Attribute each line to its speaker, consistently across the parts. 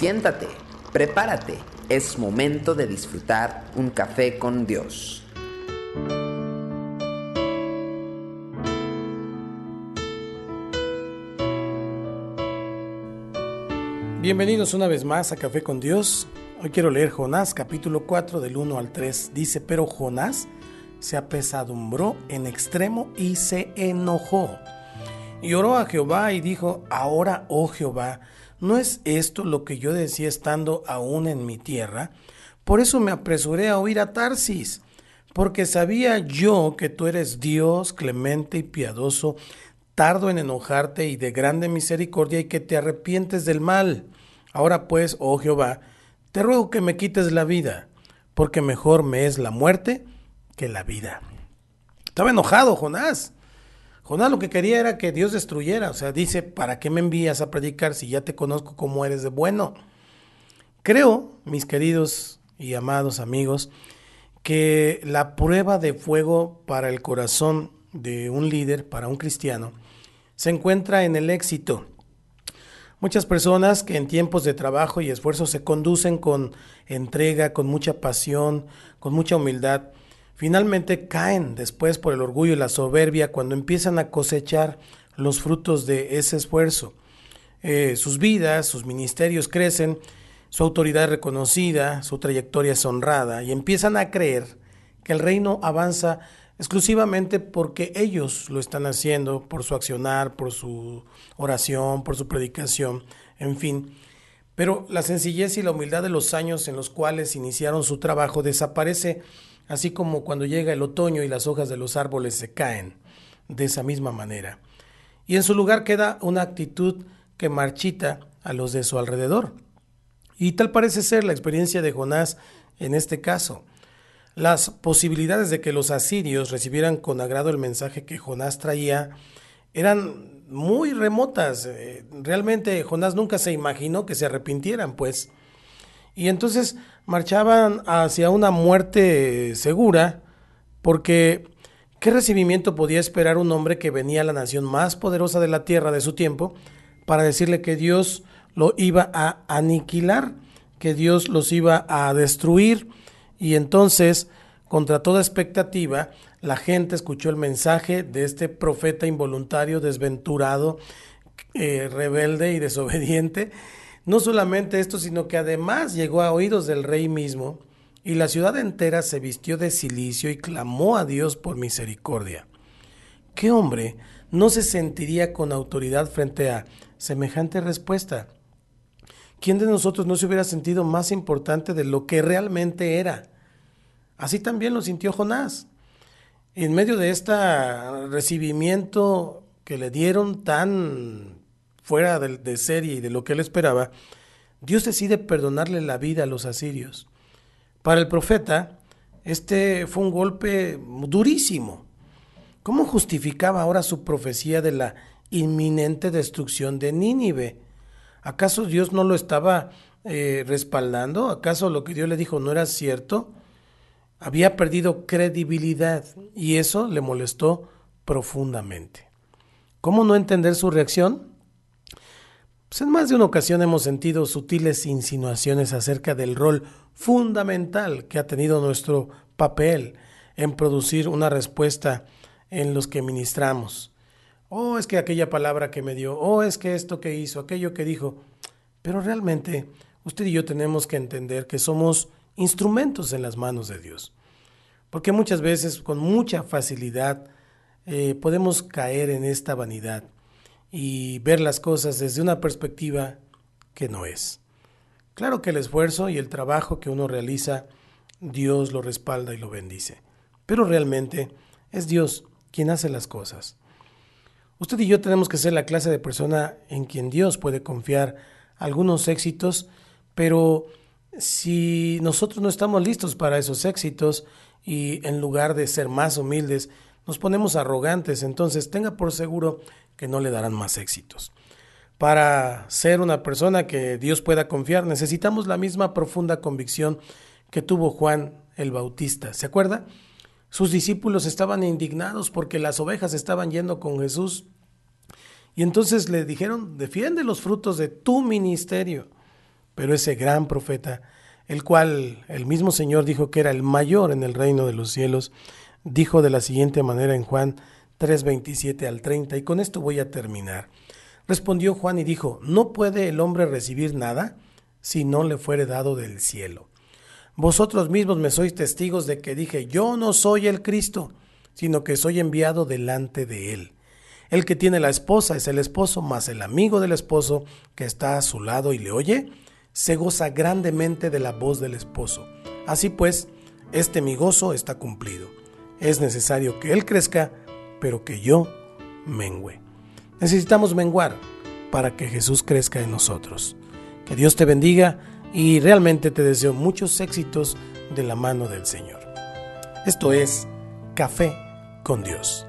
Speaker 1: Siéntate, prepárate, es momento de disfrutar un café con Dios.
Speaker 2: Bienvenidos una vez más a Café con Dios. Hoy quiero leer Jonás capítulo 4 del 1 al 3. Dice, pero Jonás se apesadumbró en extremo y se enojó. Y oró a Jehová y dijo, ahora, oh Jehová, ¿no es esto lo que yo decía estando aún en mi tierra? Por eso me apresuré a oír a Tarsis, porque sabía yo que tú eres Dios clemente y piadoso, tardo en enojarte y de grande misericordia y que te arrepientes del mal. Ahora pues, oh Jehová, te ruego que me quites la vida, porque mejor me es la muerte que la vida. Estaba enojado Jonás. Jonás lo que quería era que Dios destruyera. O sea, dice, ¿para qué me envías a predicar si ya te conozco como eres de bueno? Creo, mis queridos y amados amigos, que la prueba de fuego para el corazón de un líder, para un cristiano, se encuentra en el éxito. Muchas personas que en tiempos de trabajo y esfuerzo se conducen con entrega, con mucha pasión, con mucha humildad, Finalmente caen después por el orgullo y la soberbia cuando empiezan a cosechar los frutos de ese esfuerzo. Eh, sus vidas, sus ministerios crecen, su autoridad es reconocida, su trayectoria es honrada y empiezan a creer que el reino avanza exclusivamente porque ellos lo están haciendo, por su accionar, por su oración, por su predicación, en fin. Pero la sencillez y la humildad de los años en los cuales iniciaron su trabajo desaparece así como cuando llega el otoño y las hojas de los árboles se caen, de esa misma manera. Y en su lugar queda una actitud que marchita a los de su alrededor. Y tal parece ser la experiencia de Jonás en este caso. Las posibilidades de que los asirios recibieran con agrado el mensaje que Jonás traía eran muy remotas. Eh, realmente Jonás nunca se imaginó que se arrepintieran, pues. Y entonces marchaban hacia una muerte segura, porque ¿qué recibimiento podía esperar un hombre que venía a la nación más poderosa de la tierra de su tiempo para decirle que Dios lo iba a aniquilar, que Dios los iba a destruir? Y entonces, contra toda expectativa, la gente escuchó el mensaje de este profeta involuntario, desventurado, eh, rebelde y desobediente, no solamente esto, sino que además llegó a oídos del rey mismo, y la ciudad entera se vistió de silicio y clamó a Dios por misericordia. ¿Qué hombre no se sentiría con autoridad frente a semejante respuesta? ¿Quién de nosotros no se hubiera sentido más importante de lo que realmente era? Así también lo sintió Jonás. En medio de este recibimiento que le dieron tan fuera de, serie y de lo que él esperaba, Dios decide perdonarle la vida a los asirios. Para el profeta, este fue un golpe durísimo. ¿Cómo justificaba ahora su profecía de la inminente destrucción de Nínive? ¿Acaso Dios no lo estaba eh, respaldando? ¿Acaso lo que Dios le dijo no era cierto? Había perdido credibilidad y eso le molestó profundamente. ¿Cómo no entender su reacción? Pues en más de una ocasión hemos sentido sutiles insinuaciones acerca del rol fundamental que ha tenido nuestro papel en producir una respuesta en los que ministramos. Oh, es que aquella palabra que me dio, oh, es que esto que hizo, aquello que dijo. Pero realmente usted y yo tenemos que entender que somos instrumentos en las manos de Dios. Porque muchas veces con mucha facilidad eh, podemos caer en esta vanidad y ver las cosas desde una perspectiva que no es. Claro que el esfuerzo y el trabajo que uno realiza, Dios lo respalda y lo bendice, pero realmente es Dios quien hace las cosas. Usted y yo tenemos que ser la clase de persona en quien Dios puede confiar algunos éxitos, pero si nosotros no estamos listos para esos éxitos y en lugar de ser más humildes, nos ponemos arrogantes, entonces tenga por seguro que no le darán más éxitos. Para ser una persona que Dios pueda confiar, necesitamos la misma profunda convicción que tuvo Juan el Bautista. ¿Se acuerda? Sus discípulos estaban indignados porque las ovejas estaban yendo con Jesús. Y entonces le dijeron, defiende los frutos de tu ministerio. pero ese gran profeta, el cual el mismo Señor dijo que era el mayor en el reino de los cielos, dijo de la siguiente manera en Juan 3:27 al 30, y con esto voy a terminar. Respondió Juan y dijo, ¿no puede el hombre recibir nada si no le fuere dado del cielo? Vosotros mismos me sois testigos de que dije, yo no soy el Cristo, sino que soy enviado delante de él. El que tiene la esposa es el esposo, mas el amigo del esposo que está a su lado y le oye, se goza grandemente de la voz del esposo. Así pues, este mi gozo está cumplido. Es necesario que él crezca, pero que yo mengüe. Necesitamos menguar para que Jesús crezca en nosotros. Que Dios te bendiga y realmente te deseo muchos éxitos de la mano del Señor. Esto es Café con Dios.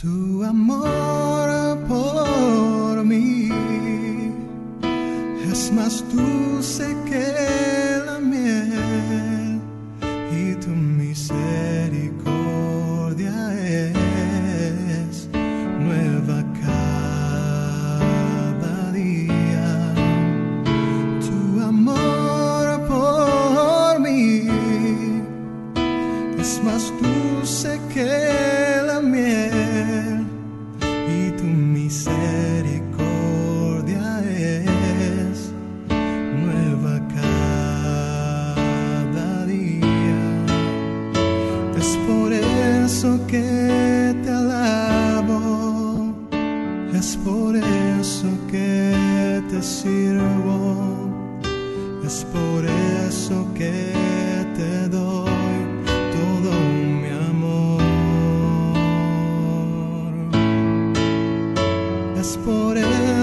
Speaker 3: Tu amor por mí es más que la miel y tu misericordia es nueva cada día. Es por eso que te alabo, es por eso que te sirvo,